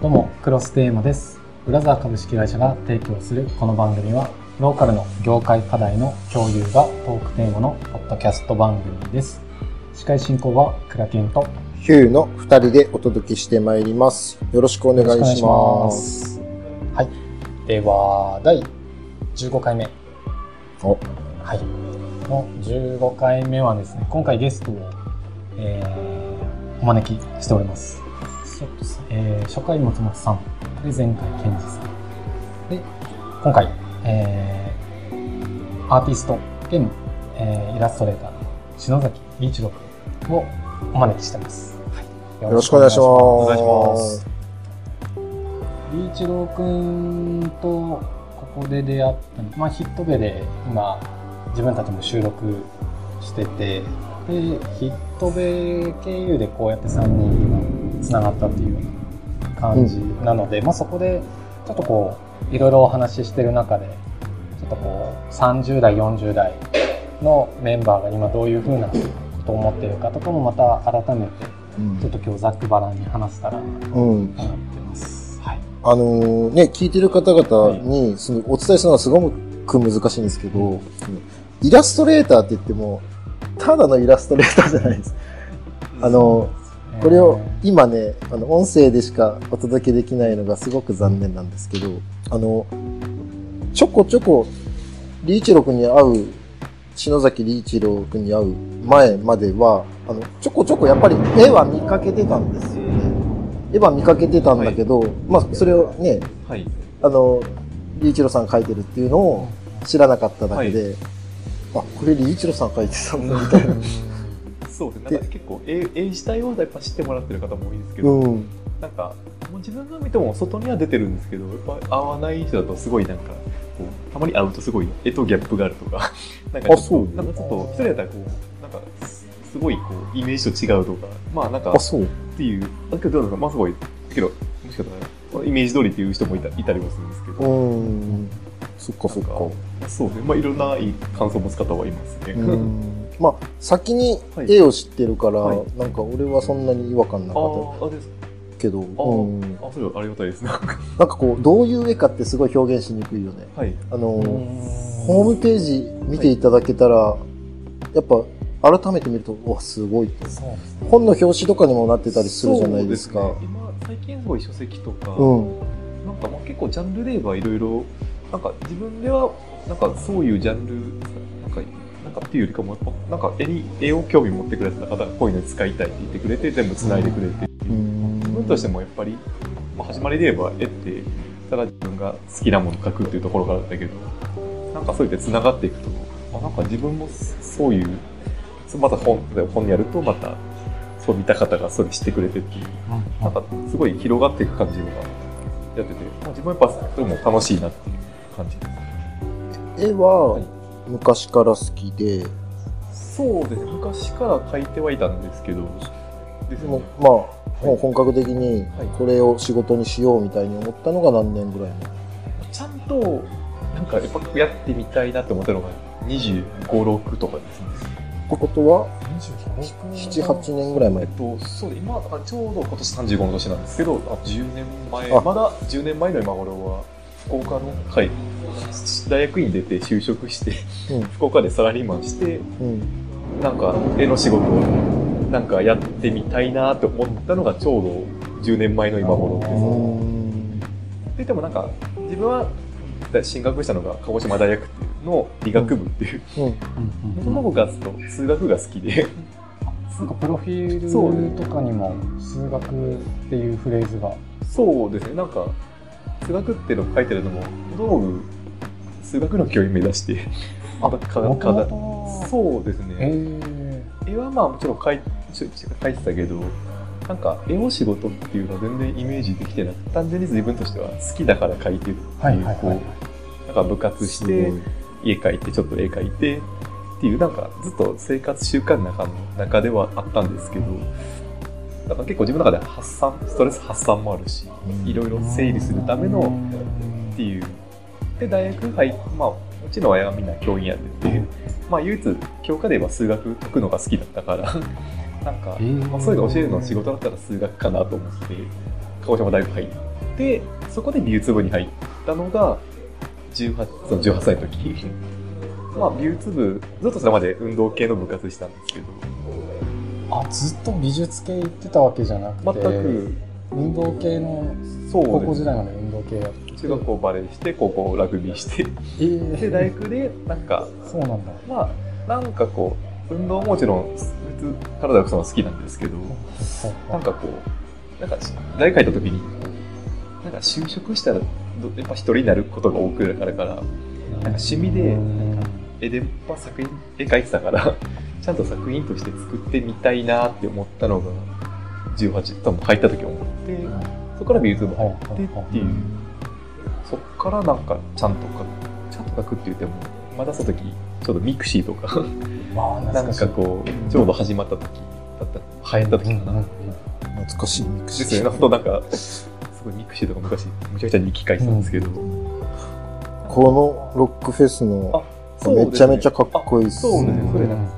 どうも、クロステーマです。ブラザー株式会社が提供するこの番組は、ローカルの業界課題の共有がトークテーマのポッドキャスト番組です。司会進行はクラケンとヒューの二人でお届けしてまいります。よろしくお願いします。す。はい。では、第15回目。おはい。の15回目はですね、今回ゲストを、えー、お招きしております。えー、初回松本さん、で前回健二さん。で、今回、えー、アーティスト兼、えー、イラストレーターの篠崎理一郎君をお招きしてます。はい、よろしくお願いします。お願いします。リーチロー君とここで出会ったの、まあ、ヒットベで今自分たちも収録しててでヒットベ経由でこうやって3人がつながったっていうような感じなので、まあ、そこでちょっとこういろいろお話ししてる中でちょっとこう30代40代のメンバーが今どういうふうなことを思っているかとかもまた改めてちょっと今日ざっくばらんに話せたらなとうん。思ってます。はいあのーね、聞いてる方々に、その、お伝えするのはすごく難しいんですけど、イラストレーターって言っても、ただのイラストレーターじゃないです。あの、これを今ね、あの、音声でしかお届けできないのがすごく残念なんですけど、あの、ちょこちょこ、リーチロ君に会う、篠崎リーチロ君に会う前までは、あの、ちょこちょこやっぱり絵は見かけてたんですよね。絵は見かけてたんだけど、まあ、それをね、はい。あの、リーチロさん描いてるっていうのを知らなかっただけで、あ、これリーチロさん描いてたんだみたいな。そうですね。なんか結構絵絵自体はやっぱ知ってもらってる方も多いんですけど、うん。なんかもう自分が見ても外には出てるんですけど、やっぱ合わない人だとすごいなんかこうたまに会うとすごい絵とギャップがあるとか、なんかちょっなんかちょっと一人だったらこうなんかすすごいこうイメージと違うとか、まあなんかあ、そう。っていう、だけどどうですか、まあすごいけどもしかしたらイメージ通りっていう人もいたいたりもするんですけうど。ん。そっかそっか。そうね、まあいろんないい感想を持つ方はいますね。うんまあ、先にはい絵を知ってるから、はいなんか俺はそんなに違和感なかっ。たけど、あうん、あ、それはありがたいですね。なんかこう、どういう絵かってすごい表現しにくいよね。はい。あの、うんホームページ見ていただけたら、やっぱ改めて見ると、うわ、すごいって。ね。本の表紙とかにもなってたりするじゃないですか。ね今、最近すごい書籍とか、うん。なんかまあ結構ジャンルで言えばいろいろ、なんか自分では、なんかそういうジャンル、なんか、なんかっていうよりかも、なんか絵に、絵を興味持ってくれた方がこういうのに使いたいって言ってくれて、全部繋いでくれて。自分としてもやっぱり、まあ、始まりで言えば絵ってただ自分が好きなものを描くっていうところからだったけどなんかそうやって繋がっていくとあなんか自分もそういうまた本本にやるとまたそう見た方がそれ知ってくれてっていうなんかすごい広がっていく感じがやってて、まあ、自分はやっぱそれも楽しいなっていう感じです。絵は昔から好きで、そうですね。昔から描いてはいたんですけど。ですもねうまあ、もう本格的にはい。これを仕事にしようみたいに思ったのが何年ぐらいのちゃんとなんかやっぱやってみたいなって思ったのが25、6とかですね。ってことは、25 7、8年？ぐらい前？えっ。と、そう今ちょうど今年35の年なんですけど、あ10年前、あ。まだ10年前の今頃は、福岡の会、大学院出て就職して、うん。福岡でサラリーマンして、うん。なんか絵の仕事をなんかやってみたいなって思ったのがちょうど10年前の今頃です。で言ってもなんか、自分は進学したのが鹿児島大学っていうのを理学部っていう、うん。うん。その子が数学が好きで、なんかプロフィそうールとかにも数学っていうフレーズが。そうですね、なんか、数学っていうのを書いてるのも、道具、数学の教員目指して、あかかだもとそうですえね。ー。絵はまあもちろん描いちょ描いてたけど、なんか絵を仕事っていうのは全然イメージできてなくて、単純に自分としては好きだから描いてるっていう、こう、なんか部活して、家描いて、ちょっと絵描いて、っていう、なんかずっと生活習慣の中の中ではあったんですけど、だから結構自分の中で発散、ストレス発散もあるし、いろいろ整理するためのっていう。で、大学入まあ、うちの親がみんな教員やってて、まあ、唯一、教科で言えば数学解くのが好きだったから、なんか、えーまあ、そういうの教えるの仕事だったら数学かなと思って、鹿児島大学入っで、そこで美術部に入ったのが、18, その18歳の時。まあ、美術部、ずっとそれまで運動系の部活したんですけど、あずっと美術系行ってたわけじゃなくて全く、運動系のそう高校時代まで運動系やって。中学校バレーして、高校ラグビーして、えー。で、大学で、なんか、そうなんだ。まあ、なんかこう、運動ももちろん、普通、体を動かすのは好きなんですけど、なんかこう、なんか、大学入った時に、なんか就職したら、どやっぱ一人になることが多くなるから、なんか趣味で、なんか絵で、まあ、作品、絵描いてたから、ちゃんと作品として作ってみたいなって思ったのが、18、多分入った時思って、そこから美術部入ってっていう、そっからなんかちゃんと描く、ちゃんと描くって言っても、まだその時、ちょうど mixi とか、まあなん懐かこう、ちょうど始まった時だった、流行った時かな。懐かしいミクシですよね、本当なんか、すごい mixi とか昔、むちゃくちゃ日記書いてたんですけど、このロックフェスのあめちゃめちゃかっこいいっすそうですね。うん、それなんか、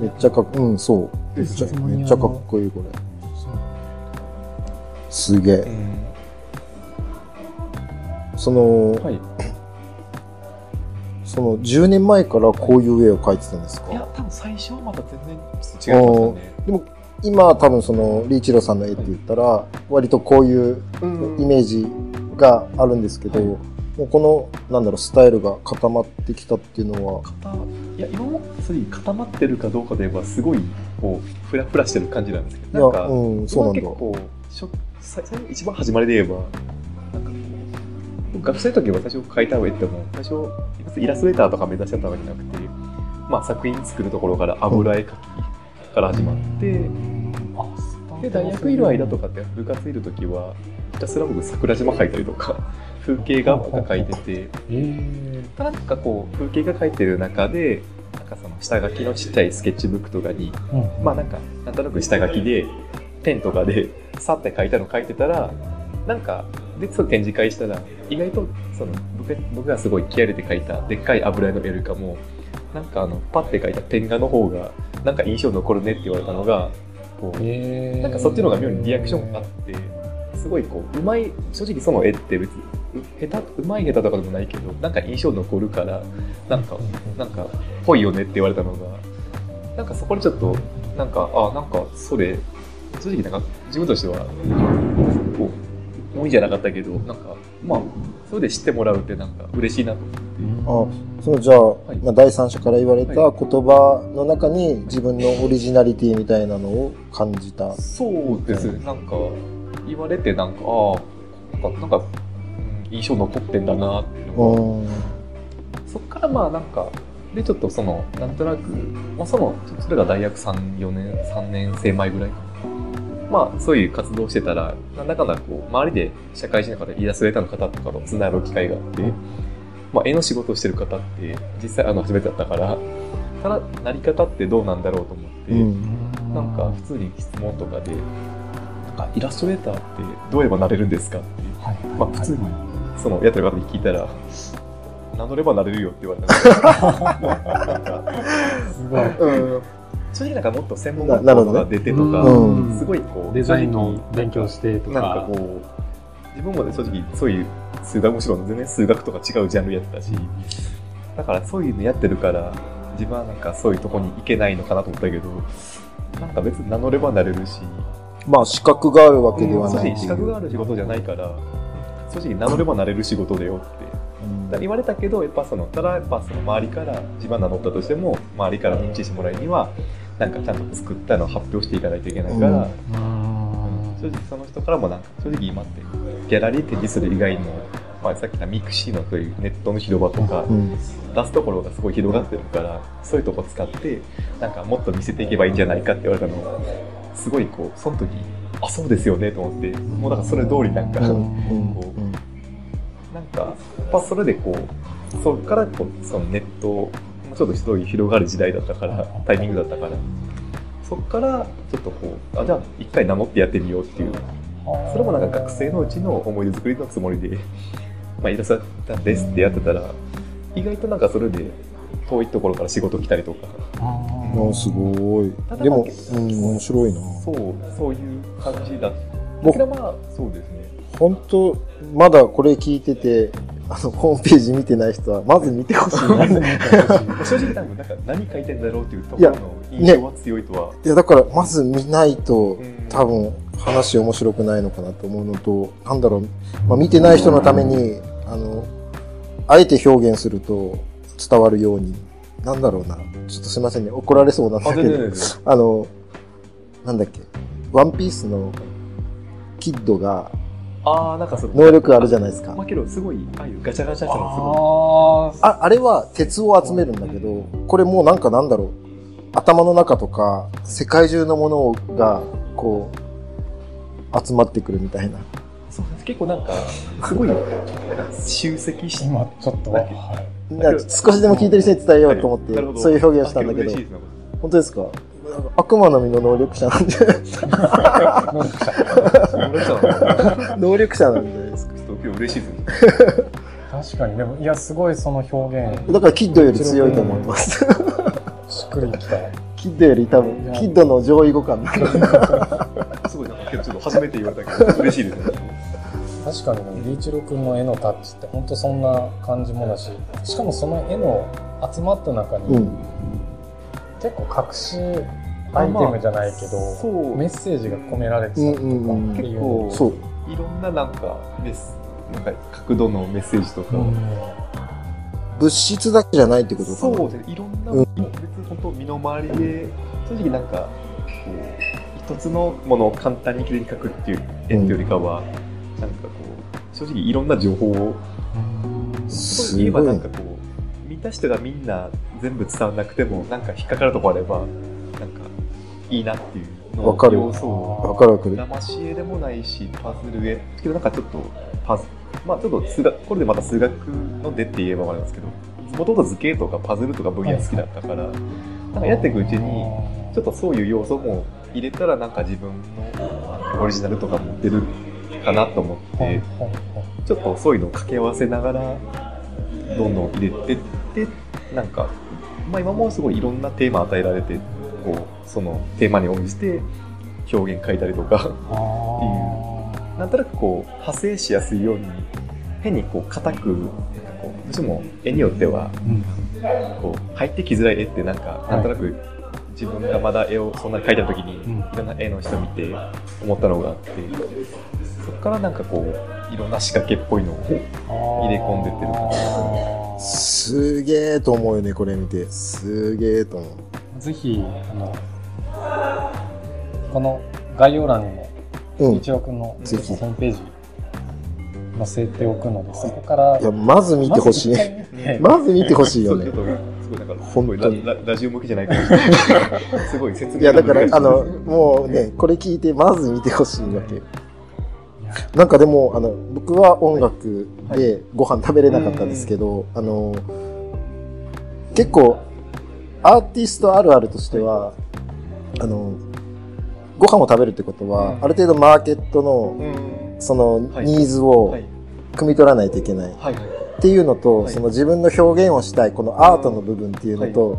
めっちゃかっこうんそう。めっちゃっちゃかっこいいこれ。すげえ。うんそのはい。その10年前からこういう絵を描いてたんですか？いや、多分最初はまた全然違いましたね。今多分そのリーチローさんの絵って言ったら割とこういうイメージがあるんですけど、はいもうこのなんだろうスタイルが固まってきたっていうのは。固いや、今もそれ固まってるかどうかで言えば、すごい、こう、ふらふらしてる感じなんですけいど、なんか、やうんそうなんだ。今結構、最一番始まりで言えば、なんか学生の時は最初描いた絵っても、最初、イラストレーターとか目指してたわけじゃなくて、まあ作品作るところから油絵描きから始まって、で、大学いる間とかって部活いる時は、ひたすら僕桜島描いたりとか、風景画が描いてて、えー。なんかこう、風景が描いてる中で、なんかその下書きのちっちゃいスケッチブックとかに、うん。まあなんか、なんとなく下書きで、ペンとかで、さって書いたの書いてたら、なんか、で、その展示会したら、意外と、その、僕僕がすごい気合れて書いた、でっかい油絵の絵よりかも、なんかあの、パッて書いたペン画の方が、なんか印象残るねって言われたのが、こう、えー。なんかそっちの方が妙にリアクションあって、すごいこう、うまい、正直その絵って別に、う下手、うまい下手とかでもないけど、なんか印象残るから、なんか、なんか、ぽいよねって言われたのが、なんかそこでちょっと、なんか、あ、なんかそれ、正直なんか自分としては、こう、多いんじゃなかったけど、なんか、まあ、それで知ってもらうってなんか嬉しいなと思って。あそのじゃあ、いまあ、第三者から言われたは言葉の中に自分のオリジナリティみたいなのを感じた。そうですね、なんか、言われてなんか、ああ、なんか、印象残ってんだなっていうのそっからまあなんか、で、ちょっとその、なんとなく、まあその、それが大学3、4年、3年生前ぐらいかな。まあ、そういう活動してたら、なんだかんだこう、周りで社会人の方、イラストレーターの方とかとつながる機会があって、まあ、絵の仕事をしてる方って、実際あの、初めてだったから、ただ、なり方ってどうなんだろうと思って、うん。なんか、普通に質問とかで、なんか、イラストレーターってどうやればなれるんですかって、はい。まあ普通にその、やってる方に聞いたら、名乗ればなれるよって言われた。すごいうん。正直なんかもっと専門学校とか出てとか、うん。すごいこう、デザインの勉強してとか。なんかこう、自分もね、正直そういう数学もちろん全然数学とか違うジャンルやってたし、だからそういうのやってるから、自分はなんかそういうとこに行けないのかなと思ったけど、なんか別に名乗ればなれるし、まあ資格があるわけではないう。資格がある仕事じゃないから、正直名乗ればなれる仕事だよって。うん。言われたけど、やっぱその、ただやっぱその周りから、自分が名乗ったとしても、周りから認知してもらうには、なんかちゃんと作ったのを発表していかないといけないから、正直その人からもなんか、正直今って、ギャラリー展示する以外の、まあさっき言った mixi のそういうネットの広場とか、うん。出すところがすごい広がってるから、そういうとこ使って、なんかもっと見せていけばいいんじゃないかって言われたの。が、すごいこう、その時、あ、そうですよねと思って、もうだからそれ通りなんか、うん。うん。こうなんか、やっぱそれでこう、そっからこう、そのネット、もうちょっとそういう広がる時代だったから、タイミングだったから、そっからちょっとこう、あ、じゃあ一回名乗ってやってみようっていう、それもなんか学生のうちの思い出作りのつもりで、まあイラストレーターですってやってたら、意外となんかそれで遠いところから仕事来たりとか、ああすごいでも、まあうん、面白いな。そう、そういう感じだった。僕けどまあ、そうですね。本当まだこれ聞いてて、あの、ホームページ見てない人は、まず見てほしいな。い 正直多分なんか何書いてんだろうっていうところの印象は強いとは。や、だから、まず見ないとうん、多分、話面白くないのかなと思うのと、なんだろう、まあ、見てない人のために、あの、あえて表現すると伝わるように、なんだろうな、ちょっとすいませんね、怒られそうなんだあ、けど。あの、なんだっけ、ワンピースのキッドがああ、なんかその。能力あるじゃないですかま。あけど、すごい、ああいうガチャガチャしたのすごああ、あれは鉄を集めるんだけど、これもうなんかなんだろう、頭の中とか、世界中のものが、こう、集まってくるみたいな。い。そう結構なんか、すごい、集積して。今ちょっと、だけはい少しでも聞いてる人に伝えようと思ってそういう表現をしたんだけど本当ですか？悪魔の実の能力者なんで、能力者俺じゃん 能力者なんじゃないですか。ちょっと今日嬉しいですね。確かに、でも、いや、すごいその表現、だからキッドより強いと思います。しっくりきた。キッドより多分、キッドの上位互換なんで。すごいなんか、けどちょっと初めて言われたけど、嬉しいですね。確かにね、リーチロ君の絵のタッチって本当そんな感じもだし、しかもその絵の集まった中に、うん。結構隠しアイテムじゃないけど、そう。メッセージが込められてたりとかうんうんうん。っていう。の結構そう。いろんななんか、メス、なんか角度のメッセージとか、うん。物質だけじゃないってことかな。そうですね、いろんな、うん。別に本当身の回りで、正直なんか、こう、一つのものを簡単にきれいに描くっていう絵っていうよりかは、なんかこう、正直いろんな情報を、そういえばなんかこう、見た人がみんな全部伝わらなくても、なんか引っかかるとこあれば、いいなっていうのわかる要素をわかるわかる。騙し絵でもないし、パズル絵。けどなんかちょっと、パズまあちょっと数学、これでまた数学の出って言えばわかりますけど、もともと図形とかパズルとか分野好きだったから、なんかやっていくうちに、ちょっとそういう要素も入れたらなんか自分のオリジナルとかも出るかなと思って、ちょっとそういうのを掛け合わせながら、どんどん入れてって、なんか、まあ今もすごいいろんなテーマ与えられて、こう、そのテーマに応じて表現書いたりとか、なんとなくこう、派生しやすいように、変にこう、硬く、なんかこう、どうしても絵によっては、こう、入ってきづらい絵ってなんか、なんとなく、自分がまだ絵をそんなに描いた時に、ん。いろんな絵の人見て思ったのがあって、そこからなんかこう、いろんな仕掛けっぽいのを入れ込んでってるあーすげえと思うよね、これ見て。すげえと思う。ぜひあのこの概要欄にもうん。い一郎君のホぜひームページ載せておくのでそこからや、まず見てほしい。まず見てまず見てほしいよねそうちょっ。とすごいなんか、す本当ラララジオ向きじゃないかもしれない。すごい説明いや、だから、あの、もうね、これ聞いて、まず見てほしいわけ。なんかでも、あの、僕は音楽でご飯食べれなかったんですけど、あの、結構、アーティストあるあるとしては、あの、ご飯を食べるってことは、うんある程度マーケットの、うん。そのはいニーズをはい。汲み取らないといけない。っていうのと、はいその自分の表現をしたい、このアートの部分っていうのと、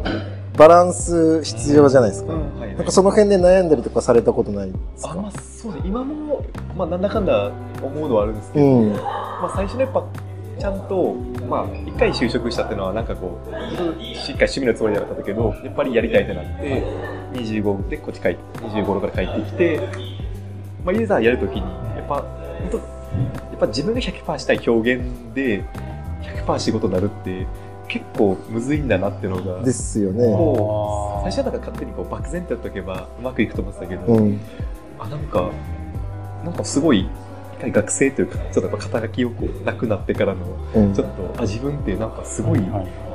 バランス必要じゃないですか。なんかその辺で悩んだりとかされたことないですあ、かまあそうです。今も、まあなんだかんだ思うのはあるんですけど、うん。まあ最初ねやっぱ、ちゃんと、まあ一回就職したっていうのはなんかこう、しっかり趣味のつもりだったけど、やっぱりやりたいってなって、25でこっち帰って、25から帰ってきて、まあいざやるときに、やっぱ、本当やっぱ自分が100%したい表現で、100%仕事になるって、結構むずいんだなっていうのが、ですよね。最初はなんか勝手にこう漠然とやっておけばうまくいくと思ってたけど、うん。あ、なんか、なんかすごい、学生というか、ちょっとやっぱ肩書きをこう、なくなってからの、うん。ちょっと、あ、自分ってなんかすごい、はい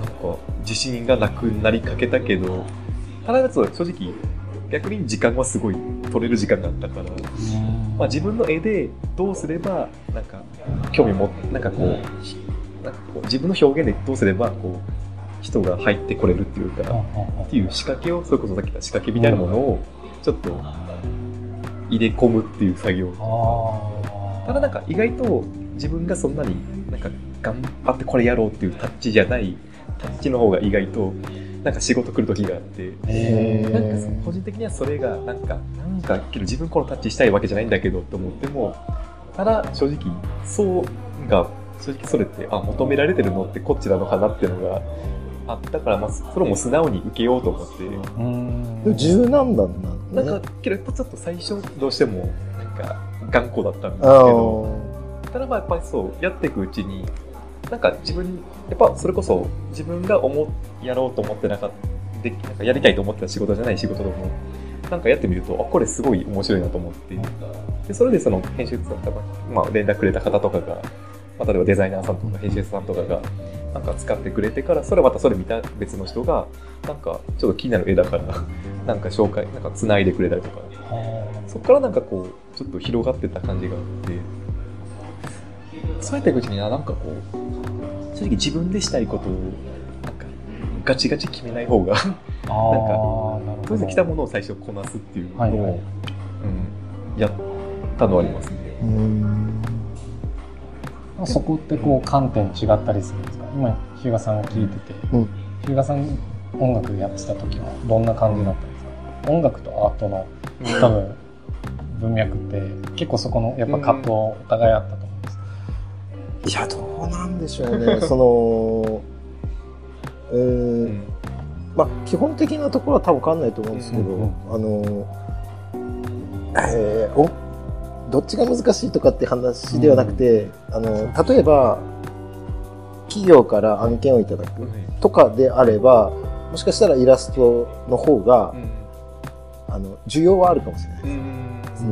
なんか、自信がなくなりかけたけど、ただ正直、逆に時間はすごい取れる時間があったから、まあ自分の絵でどうすれば、なんか、興味も、なんかこう、ひなんかこう自分の表現でどうすれば、こう、人が入ってこれるっていうか、っていう仕掛けを、それこそさっき言った仕掛けみたいなものを、ちょっと、入れ込むっていう作業。ただなんか意外と自分がそんなになんか頑張ってこれやろうっていうタッチじゃないタッチの方が意外となんか仕事来る時があって、なんか個人的にはそれがなんか、なんかけど自分このタッチしたいわけじゃないんだけどと思っても、ただ正直そうが正直それってあ求められてるのってこっちなのかなっていうのがあったから、まあ、それも素直に受けようと思って、柔軟なんだね。なんかけどやっぱちょっと最初どうしてもなんか頑固だったんですけあどただまあやっぱりそうやっていくうちになんか自分やっぱそれこそ自分が思うやろうと思ってなかったでなんかやりたいと思ってた仕事じゃない仕事でもなんかやってみるとあこれすごい面白いなと思ってでそれでその編集者とか、まあ、連絡くれた方とかが、まあ、例えばデザイナーさんとか編集者さんとかがなんか使ってくれてからそれまたそれ見た別の人がなんかちょっと気になる絵だから なんか紹介なんか繋いでくれたりとか。そこからなんかこうちょっと広がってった感じがあって。そうやっていくうちにあなんかこう正直自分でしたいことをなんかガチガチ決めない方が なるほど。とりあえず来たものを最初こなすっていうのを、はいはい。うん、やったのはありますね。そこってこう観点違ったりするんですか？今、日向さんが聞いてて、うん。日向さん音楽やってた時はどんな感じだったんですか？音楽とアートの多分文脈って結構そこのやっぱ葛藤お互いあったと思うんですいや、どうなんでしょうね。その、うー、うん。んまあ、基本的なところは多分変わんないと思うんですけど、うんうんあの、えーおどっちが難しいとかって話ではなくて、あの、例えば、企業から案件をいただくとかであれば、もしかしたらイラストの方が、あの、需要はあるかもしれない。です。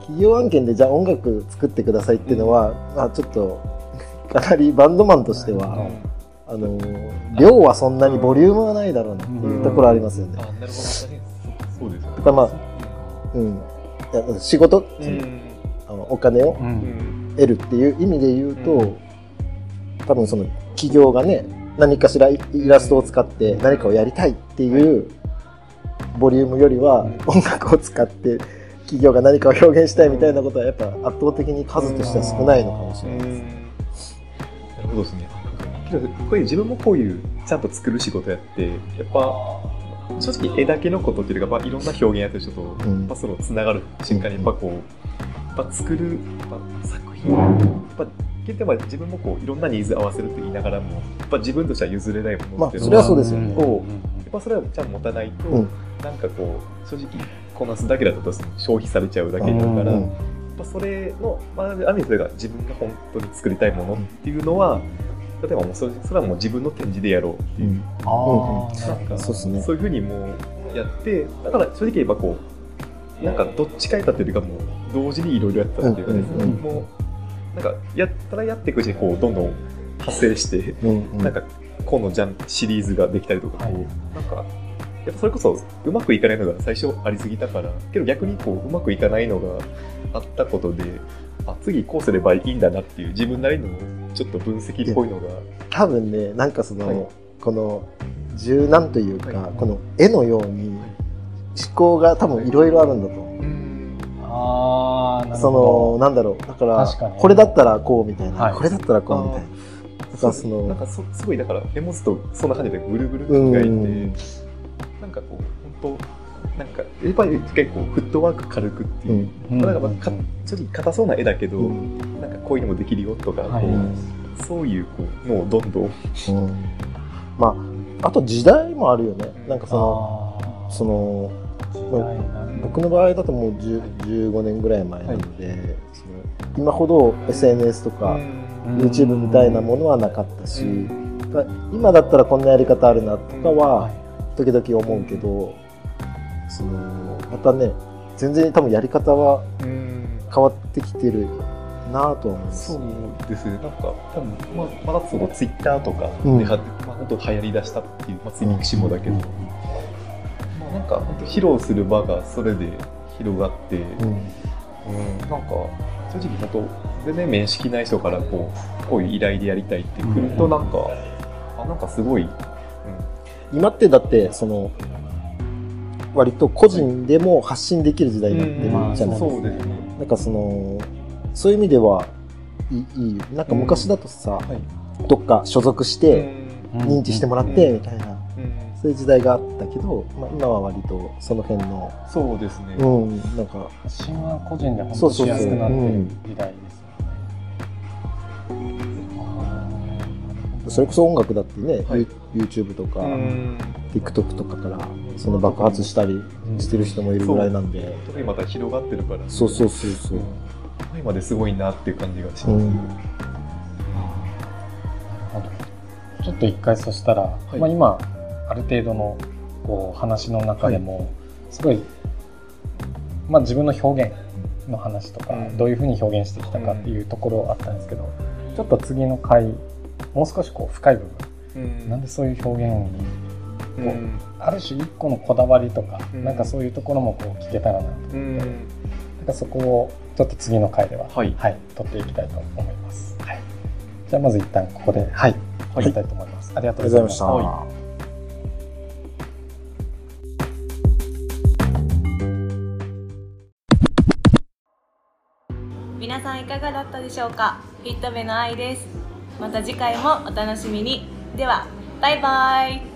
企業案件でじゃあ音楽作ってくださいっていうのは、まあちょっと、かなりバンドマンとしては、あの、量はそんなにボリュームはないだろうなっていうところありますよね。だからまあうん。仕事、うん。あのお金を得るっていう意味で言うと、うん多分その企業がね、何かしらイイラストを使って何かをやりたいっていうボリュームよりは、音楽を使って企業が何かを表現したいみたいなことはやっぱ圧倒的に数としては少ないのかもしれないです。なるほどですね。こういう自分もこういうちゃんと作る仕事やって、やっぱ正直絵だけのことっていうか、まあ、いろんな表現やってる人と、うんやっぱそのつながる瞬間にやっぱこう、やっぱ作る、やっぱ作品、やっぱ結局まあ自分もこういろんなニーズ合わせるって言いながらも、やっぱ自分としては譲れないものっていうのまあそれはそうですよね。をやっぱそれはちゃんと持たないと、うん。なんかこう正直こなすだけだと消費されちゃうだけだから、うんやっぱそれの、まあ、ある意味それが自分が本当に作りたいものっていうのは、例えばもうそれそれはもう自分の展示でやろうっていう、ああ、なんかそうですね。そういうふうにもうやって、だから正直言えばこう、なんかどっちかやったっていうかもう同時にいろいろやったっていうかね、うんうんうん。もうなんかやったらやっていくうちにこうどんどん発生して、うんうん。なんか今のジャンシリーズができたりとか、はい。なんかやっぱそれこそうまくいかないのが最初ありすぎたからけど逆にこううまくいかないのがあったことであ次こうすればいいんだなっていう自分なりのちょっと分析っぽいのが。多分ね、なんかその、はい。この柔軟というか、はい。この絵のように思考が多分いろいろあるんだと思う。あそほの、なんだろう。だからこれだったらこうみたいな、はい。これだったらこうみたいな。だからその、なんかそすごいだから絵文字とそんな感じでぐるぐる描いて、うん。なんかこう本当なんかやっぱり結構フットワーク軽くっていう、うん。なんかまあか正直硬そうな絵だけど、うん。なんかこういうのもできるよとか、はい。こううんそういうこうのをどんどん。うん。まあ、あと時代もあるよね。なんかその、その、僕の場合だともう10 15年ぐらい前なので、その今ほど SNS とか、うん。YouTube みたいなものはなかったし、今だったらこんなやり方あるなとかははい。時々思うけど、そのまたね全然多分やり方はうん。変わってきてるなぁとは思います。そうですね、なんか、多分まあ、まだそのツイッターとかうん。では、まあ、本当流行りだしたっていう、まあ、ついミクシモだけど、うんか、本当披露する場がそれで広がって、うん、うんなんか、正直本当、全然面識ない人からこう、こういう依頼でやりたいって来ると、うん。なんか、あ、なんかすごい、今ってだってその割と個人でも発信できる時代になってるまあじゃないですか。そうですね。なんかそのそういう意味ではいいなんか昔だとさ、はい。どっか所属して認知してもらってみたいな。うんそういう時代があったけど、まあ、今は割とその辺の、そうですね。うん、なんか、発信は個人で本当そうそうそう。しやすくなってるうん時代ですそれこそ音楽だってね、はい。YouTube とか、うん。TikTok とかから、その爆発したりしてる人もいるぐらいなんで、特にまた広がってるから、そうそうそうそう。今ですごいなっていう感じがします。うん、ちょっと一回そしたら、い。まあ、今ある程度のこう話の中でも、すごい、まあ、自分の表現の話とか、うん。どういうふうに表現してきたかっていうところあったんですけど、ちょっと次の回もう少しこう深い部分、うん。なんでそういう表現にうん。ある種一個のこだわりとか、うん。なんかそういうところもこう聞けたらなと思って、うん。なんかそこをちょっと次の回では、はい。取っていきたいと思います。はい、じゃあまず一旦ここで、はい、終わりたいと思います。ありがとうございました。ありがとうございましたかがだったでしょうか？フィット目の愛です。また次回もお楽しみに。ではバイバイ。